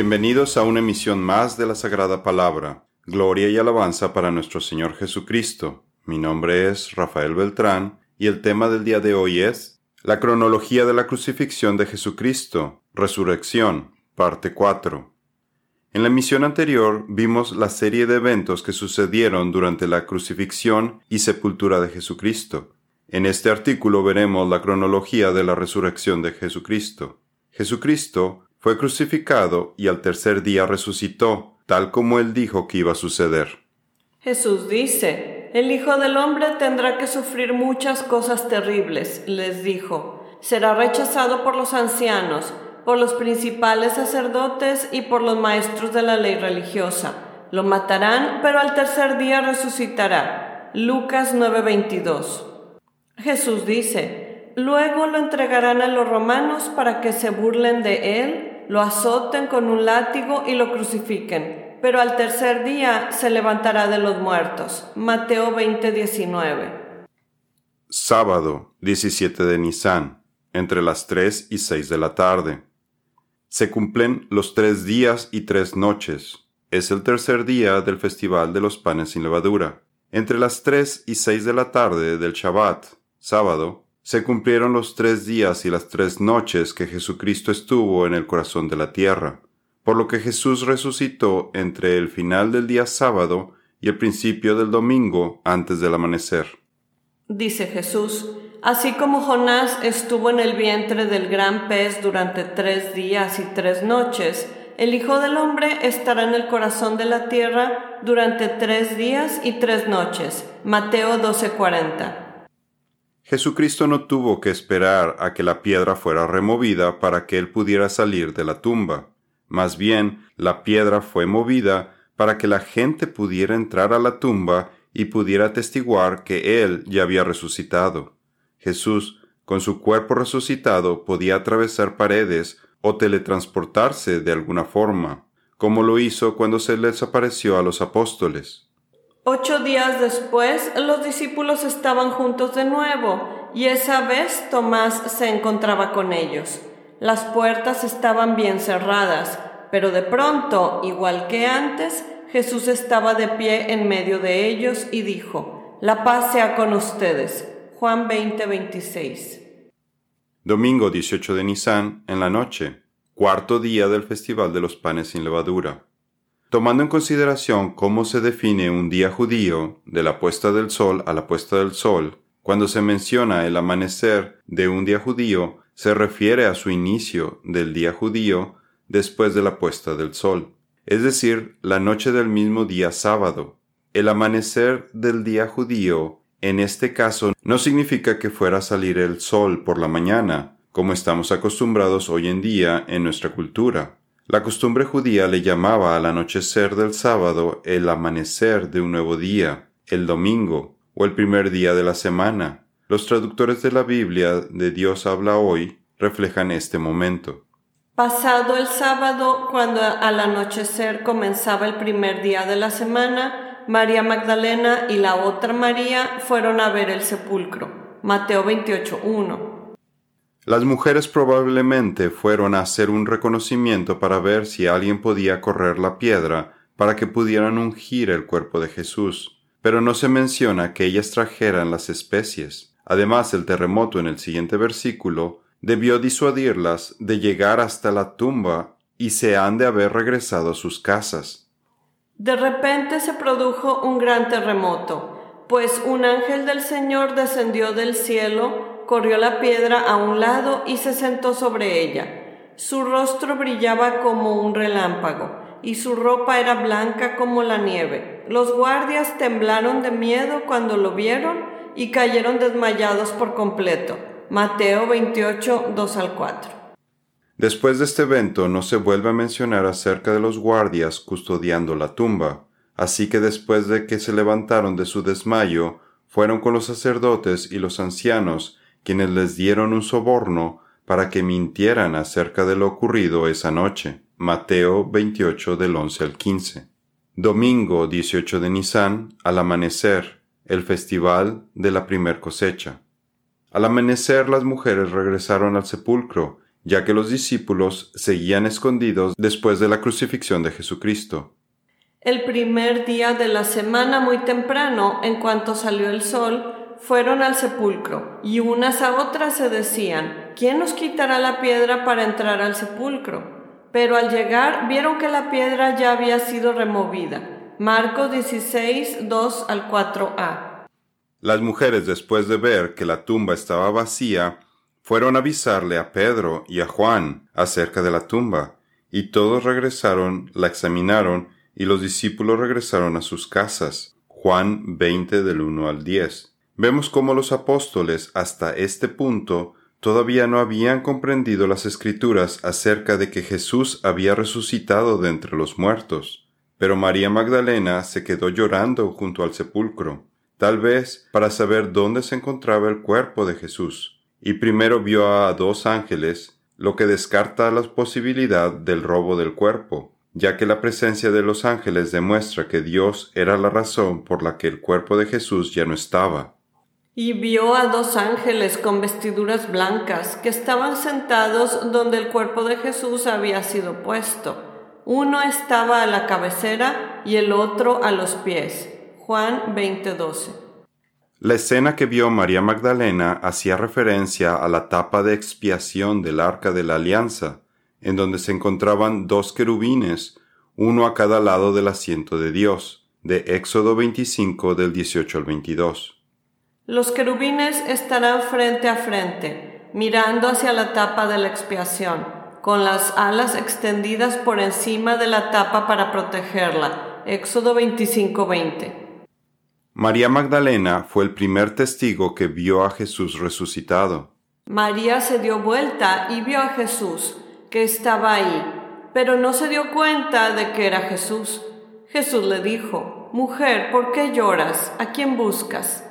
Bienvenidos a una emisión más de la Sagrada Palabra. Gloria y alabanza para nuestro Señor Jesucristo. Mi nombre es Rafael Beltrán y el tema del día de hoy es la cronología de la crucifixión de Jesucristo, resurrección, parte 4. En la emisión anterior vimos la serie de eventos que sucedieron durante la crucifixión y sepultura de Jesucristo. En este artículo veremos la cronología de la resurrección de Jesucristo. Jesucristo fue crucificado y al tercer día resucitó, tal como él dijo que iba a suceder. Jesús dice, el Hijo del Hombre tendrá que sufrir muchas cosas terribles, les dijo. Será rechazado por los ancianos, por los principales sacerdotes y por los maestros de la ley religiosa. Lo matarán, pero al tercer día resucitará. Lucas 9:22. Jesús dice, luego lo entregarán a los romanos para que se burlen de él, lo azoten con un látigo y lo crucifiquen, pero al tercer día se levantará de los muertos. Mateo 20:19. Sábado 17 de Nisan, entre las 3 y 6 de la tarde. Se cumplen los tres días y tres noches. Es el tercer día del Festival de los Panes sin Levadura. Entre las 3 y 6 de la tarde del Shabbat, sábado, se cumplieron los tres días y las tres noches que Jesucristo estuvo en el corazón de la tierra, por lo que Jesús resucitó entre el final del día sábado y el principio del domingo antes del amanecer. Dice Jesús, así como Jonás estuvo en el vientre del gran pez durante tres días y tres noches, el Hijo del Hombre estará en el corazón de la tierra durante tres días y tres noches. Mateo 12:40. Jesucristo no tuvo que esperar a que la piedra fuera removida para que él pudiera salir de la tumba. Más bien, la piedra fue movida para que la gente pudiera entrar a la tumba y pudiera atestiguar que él ya había resucitado. Jesús, con su cuerpo resucitado, podía atravesar paredes o teletransportarse de alguna forma, como lo hizo cuando se les apareció a los apóstoles. Ocho días después, los discípulos estaban juntos de nuevo, y esa vez Tomás se encontraba con ellos. Las puertas estaban bien cerradas, pero de pronto, igual que antes, Jesús estaba de pie en medio de ellos y dijo, La paz sea con ustedes. Juan 20, 26. Domingo 18 de Nisan, en la noche, cuarto día del Festival de los Panes sin Levadura. Tomando en consideración cómo se define un día judío, de la puesta del sol a la puesta del sol, cuando se menciona el amanecer de un día judío, se refiere a su inicio del día judío después de la puesta del sol, es decir, la noche del mismo día sábado. El amanecer del día judío, en este caso, no significa que fuera a salir el sol por la mañana, como estamos acostumbrados hoy en día en nuestra cultura. La costumbre judía le llamaba al anochecer del sábado el amanecer de un nuevo día, el domingo o el primer día de la semana. Los traductores de la Biblia de Dios habla hoy reflejan este momento. Pasado el sábado, cuando al anochecer comenzaba el primer día de la semana, María Magdalena y la otra María fueron a ver el sepulcro. Mateo 28.1. Las mujeres probablemente fueron a hacer un reconocimiento para ver si alguien podía correr la piedra para que pudieran ungir el cuerpo de Jesús, pero no se menciona que ellas trajeran las especies. Además, el terremoto en el siguiente versículo debió disuadirlas de llegar hasta la tumba y se han de haber regresado a sus casas. De repente se produjo un gran terremoto, pues un ángel del Señor descendió del cielo corrió la piedra a un lado y se sentó sobre ella. Su rostro brillaba como un relámpago y su ropa era blanca como la nieve. Los guardias temblaron de miedo cuando lo vieron y cayeron desmayados por completo. Mateo 28, 2 al 4. Después de este evento no se vuelve a mencionar acerca de los guardias custodiando la tumba, así que después de que se levantaron de su desmayo, fueron con los sacerdotes y los ancianos quienes les dieron un soborno para que mintieran acerca de lo ocurrido esa noche. Mateo 28 del 11 al 15. Domingo 18 de Nisan, al amanecer, el festival de la primer cosecha. Al amanecer las mujeres regresaron al sepulcro, ya que los discípulos seguían escondidos después de la crucifixión de Jesucristo. El primer día de la semana muy temprano, en cuanto salió el sol, fueron al sepulcro, y unas a otras se decían, ¿quién nos quitará la piedra para entrar al sepulcro? Pero al llegar vieron que la piedra ya había sido removida. Marcos 16, 2 al 4a. Las mujeres, después de ver que la tumba estaba vacía, fueron a avisarle a Pedro y a Juan acerca de la tumba, y todos regresaron, la examinaron, y los discípulos regresaron a sus casas. Juan 20 del 1 al 10. Vemos cómo los apóstoles hasta este punto todavía no habían comprendido las escrituras acerca de que Jesús había resucitado de entre los muertos. Pero María Magdalena se quedó llorando junto al sepulcro, tal vez para saber dónde se encontraba el cuerpo de Jesús, y primero vio a dos ángeles, lo que descarta la posibilidad del robo del cuerpo, ya que la presencia de los ángeles demuestra que Dios era la razón por la que el cuerpo de Jesús ya no estaba. Y vio a dos ángeles con vestiduras blancas que estaban sentados donde el cuerpo de Jesús había sido puesto. Uno estaba a la cabecera y el otro a los pies. Juan 20:12. La escena que vio María Magdalena hacía referencia a la tapa de expiación del arca de la alianza, en donde se encontraban dos querubines, uno a cada lado del asiento de Dios, de Éxodo 25 del 18 al 22. Los querubines estarán frente a frente, mirando hacia la tapa de la expiación, con las alas extendidas por encima de la tapa para protegerla. Éxodo 25:20. María Magdalena fue el primer testigo que vio a Jesús resucitado. María se dio vuelta y vio a Jesús, que estaba ahí, pero no se dio cuenta de que era Jesús. Jesús le dijo, Mujer, ¿por qué lloras? ¿A quién buscas?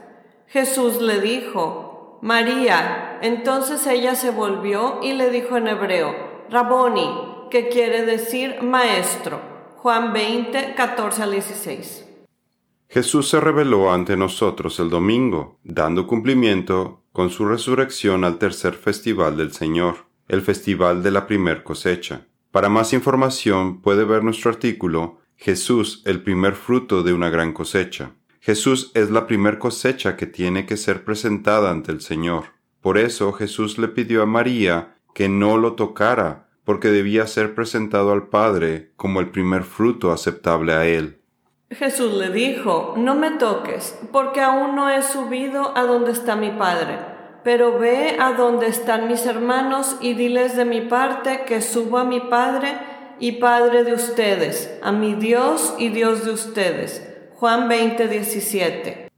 Jesús le dijo, María. Entonces ella se volvió y le dijo en hebreo, Raboni, que quiere decir maestro. Juan 20, 14 al 16. Jesús se reveló ante nosotros el domingo, dando cumplimiento con su resurrección al tercer festival del Señor, el festival de la primer cosecha. Para más información puede ver nuestro artículo Jesús, el primer fruto de una gran cosecha. Jesús es la primer cosecha que tiene que ser presentada ante el Señor. Por eso Jesús le pidió a María que no lo tocara, porque debía ser presentado al Padre como el primer fruto aceptable a Él. Jesús le dijo, No me toques, porque aún no he subido a donde está mi Padre, pero ve a donde están mis hermanos y diles de mi parte que subo a mi Padre y Padre de ustedes, a mi Dios y Dios de ustedes Juan 20, 17.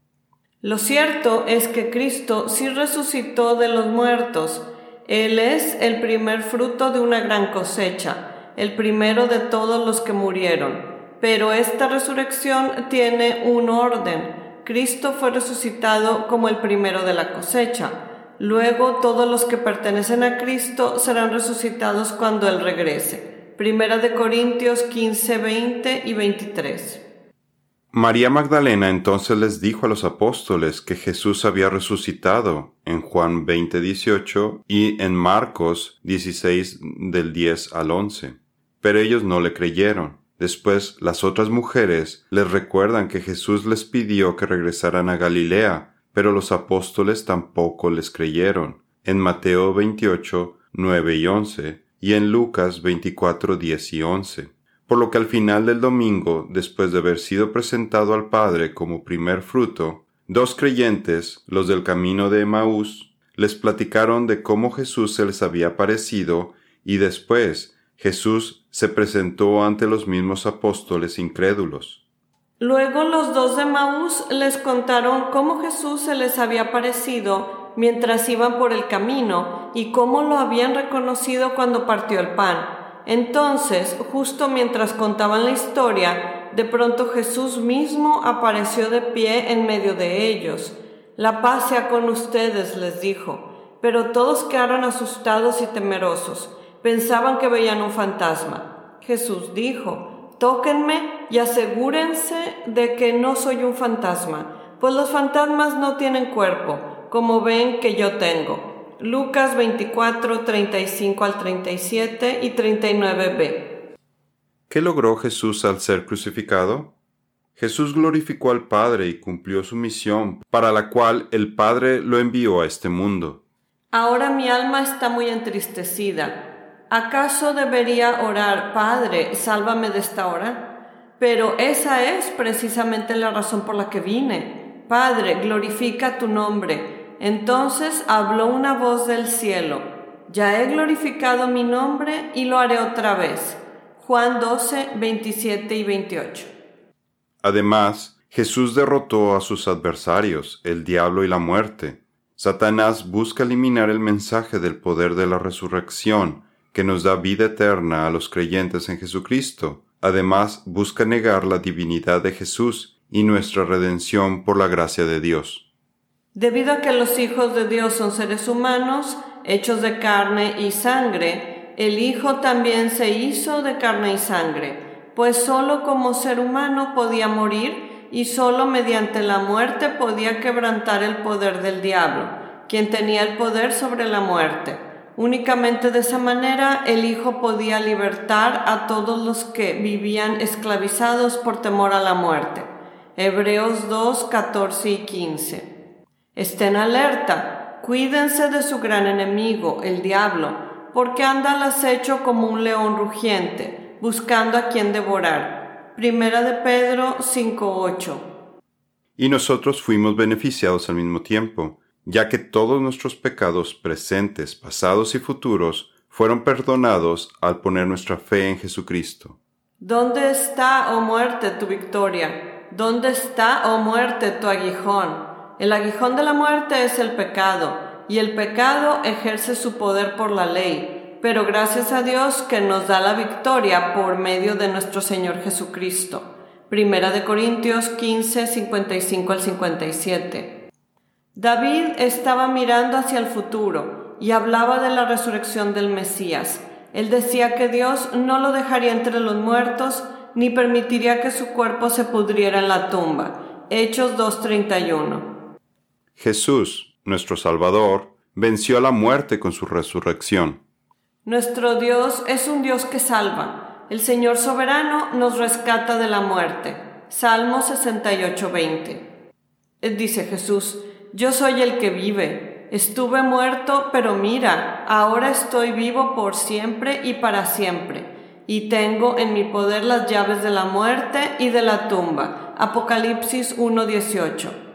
Lo cierto es que Cristo sí resucitó de los muertos. Él es el primer fruto de una gran cosecha, el primero de todos los que murieron. Pero esta resurrección tiene un orden. Cristo fue resucitado como el primero de la cosecha. Luego todos los que pertenecen a Cristo serán resucitados cuando Él regrese. Primera de Corintios 15, 20 y 23. María Magdalena entonces les dijo a los apóstoles que Jesús había resucitado en Juan 20:18 y en Marcos 16 del 10 al 11. Pero ellos no le creyeron. Después las otras mujeres les recuerdan que Jesús les pidió que regresaran a Galilea, pero los apóstoles tampoco les creyeron. En Mateo 28, 9 y 11 y en Lucas 24, 10 y 11 por lo que al final del domingo, después de haber sido presentado al Padre como primer fruto, dos creyentes, los del camino de Emaús, les platicaron de cómo Jesús se les había aparecido y después Jesús se presentó ante los mismos apóstoles incrédulos. Luego los dos de Emaús les contaron cómo Jesús se les había aparecido mientras iban por el camino y cómo lo habían reconocido cuando partió el pan. Entonces, justo mientras contaban la historia, de pronto Jesús mismo apareció de pie en medio de ellos. La paz sea con ustedes, les dijo. Pero todos quedaron asustados y temerosos. Pensaban que veían un fantasma. Jesús dijo, Tóquenme y asegúrense de que no soy un fantasma, pues los fantasmas no tienen cuerpo, como ven que yo tengo. Lucas 24, 35 al 37 y 39b. ¿Qué logró Jesús al ser crucificado? Jesús glorificó al Padre y cumplió su misión, para la cual el Padre lo envió a este mundo. Ahora mi alma está muy entristecida. ¿Acaso debería orar, Padre, sálvame de esta hora? Pero esa es precisamente la razón por la que vine. Padre, glorifica tu nombre. Entonces habló una voz del cielo. Ya he glorificado mi nombre y lo haré otra vez. Juan 12, 27 y 28. Además, Jesús derrotó a sus adversarios, el diablo y la muerte. Satanás busca eliminar el mensaje del poder de la resurrección que nos da vida eterna a los creyentes en Jesucristo. Además, busca negar la divinidad de Jesús y nuestra redención por la gracia de Dios. Debido a que los hijos de Dios son seres humanos, hechos de carne y sangre, el Hijo también se hizo de carne y sangre pues sólo como ser humano podía morir y sólo mediante la muerte podía quebrantar el poder del diablo, quien tenía el poder sobre la muerte. Únicamente de esa manera el Hijo podía libertar a todos los que vivían esclavizados por temor a la muerte. Hebreos 2, 14 y 15. Estén alerta, cuídense de su gran enemigo, el diablo, porque anda al acecho como un león rugiente buscando a quien devorar. Primera de Pedro 5:8. Y nosotros fuimos beneficiados al mismo tiempo, ya que todos nuestros pecados presentes, pasados y futuros fueron perdonados al poner nuestra fe en Jesucristo. ¿Dónde está, oh muerte, tu victoria? ¿Dónde está, oh muerte, tu aguijón? El aguijón de la muerte es el pecado, y el pecado ejerce su poder por la ley pero gracias a Dios que nos da la victoria por medio de nuestro Señor Jesucristo. Primera de Corintios 15, 55 al 57. David estaba mirando hacia el futuro y hablaba de la resurrección del Mesías. Él decía que Dios no lo dejaría entre los muertos ni permitiría que su cuerpo se pudriera en la tumba. Hechos 2.31. Jesús, nuestro Salvador, venció a la muerte con su resurrección. Nuestro Dios es un Dios que salva. El Señor soberano nos rescata de la muerte. Salmo 68:20. Eh, dice Jesús, yo soy el que vive. Estuve muerto, pero mira, ahora estoy vivo por siempre y para siempre. Y tengo en mi poder las llaves de la muerte y de la tumba. Apocalipsis 1:18.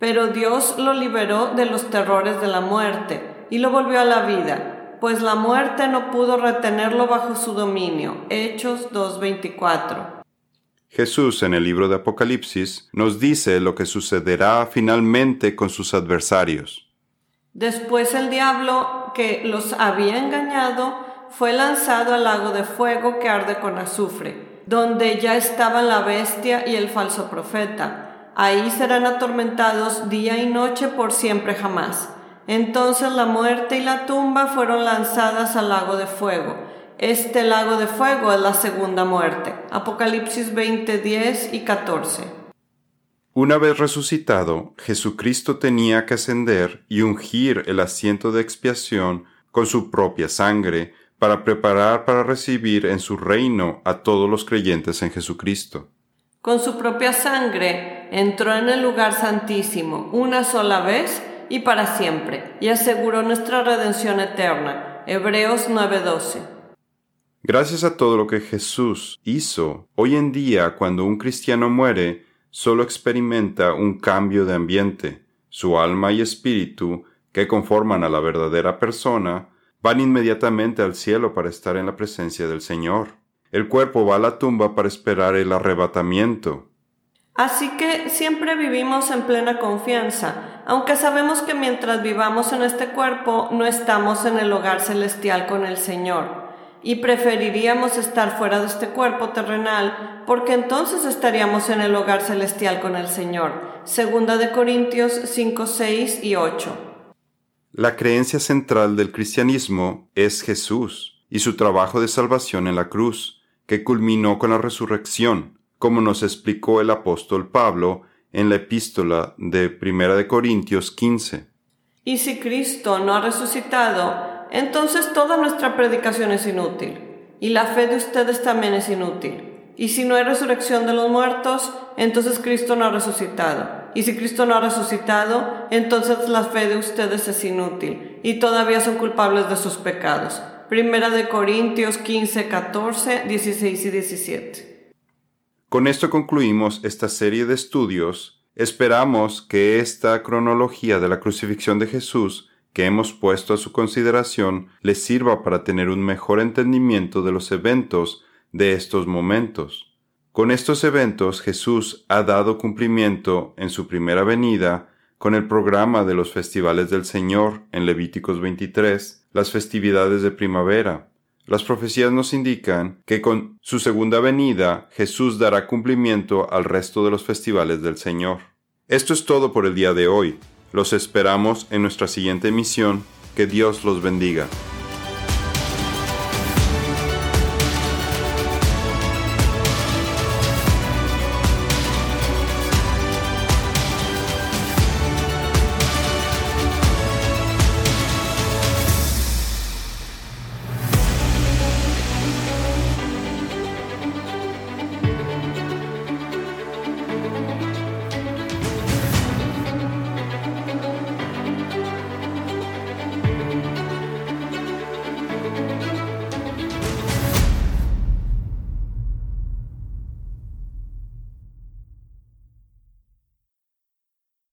Pero Dios lo liberó de los terrores de la muerte y lo volvió a la vida pues la muerte no pudo retenerlo bajo su dominio. Hechos 2.24. Jesús en el libro de Apocalipsis nos dice lo que sucederá finalmente con sus adversarios. Después el diablo que los había engañado fue lanzado al lago de fuego que arde con azufre, donde ya estaban la bestia y el falso profeta. Ahí serán atormentados día y noche por siempre jamás. Entonces la muerte y la tumba fueron lanzadas al lago de fuego. Este lago de fuego es la segunda muerte. Apocalipsis 20, 10 y 14. Una vez resucitado, Jesucristo tenía que ascender y ungir el asiento de expiación con su propia sangre para preparar para recibir en su reino a todos los creyentes en Jesucristo. Con su propia sangre entró en el lugar santísimo una sola vez y para siempre, y aseguró nuestra redención eterna. Hebreos 9:12. Gracias a todo lo que Jesús hizo, hoy en día cuando un cristiano muere, solo experimenta un cambio de ambiente. Su alma y espíritu, que conforman a la verdadera persona, van inmediatamente al cielo para estar en la presencia del Señor. El cuerpo va a la tumba para esperar el arrebatamiento, Así que siempre vivimos en plena confianza, aunque sabemos que mientras vivamos en este cuerpo no estamos en el hogar celestial con el Señor, y preferiríamos estar fuera de este cuerpo terrenal, porque entonces estaríamos en el hogar celestial con el Señor. Segunda de Corintios 5, 6 y 8. La creencia central del cristianismo es Jesús y su trabajo de salvación en la cruz, que culminó con la resurrección como nos explicó el apóstol Pablo en la epístola de 1 de Corintios 15. Y si Cristo no ha resucitado, entonces toda nuestra predicación es inútil, y la fe de ustedes también es inútil. Y si no hay resurrección de los muertos, entonces Cristo no ha resucitado. Y si Cristo no ha resucitado, entonces la fe de ustedes es inútil, y todavía son culpables de sus pecados. Primera de Corintios 15, 14, 16 y 17. Con esto concluimos esta serie de estudios. Esperamos que esta cronología de la crucifixión de Jesús que hemos puesto a su consideración les sirva para tener un mejor entendimiento de los eventos de estos momentos. Con estos eventos Jesús ha dado cumplimiento en su primera venida con el programa de los festivales del Señor en Levíticos 23, las festividades de primavera. Las profecías nos indican que con su segunda venida Jesús dará cumplimiento al resto de los festivales del Señor. Esto es todo por el día de hoy. Los esperamos en nuestra siguiente emisión. Que Dios los bendiga.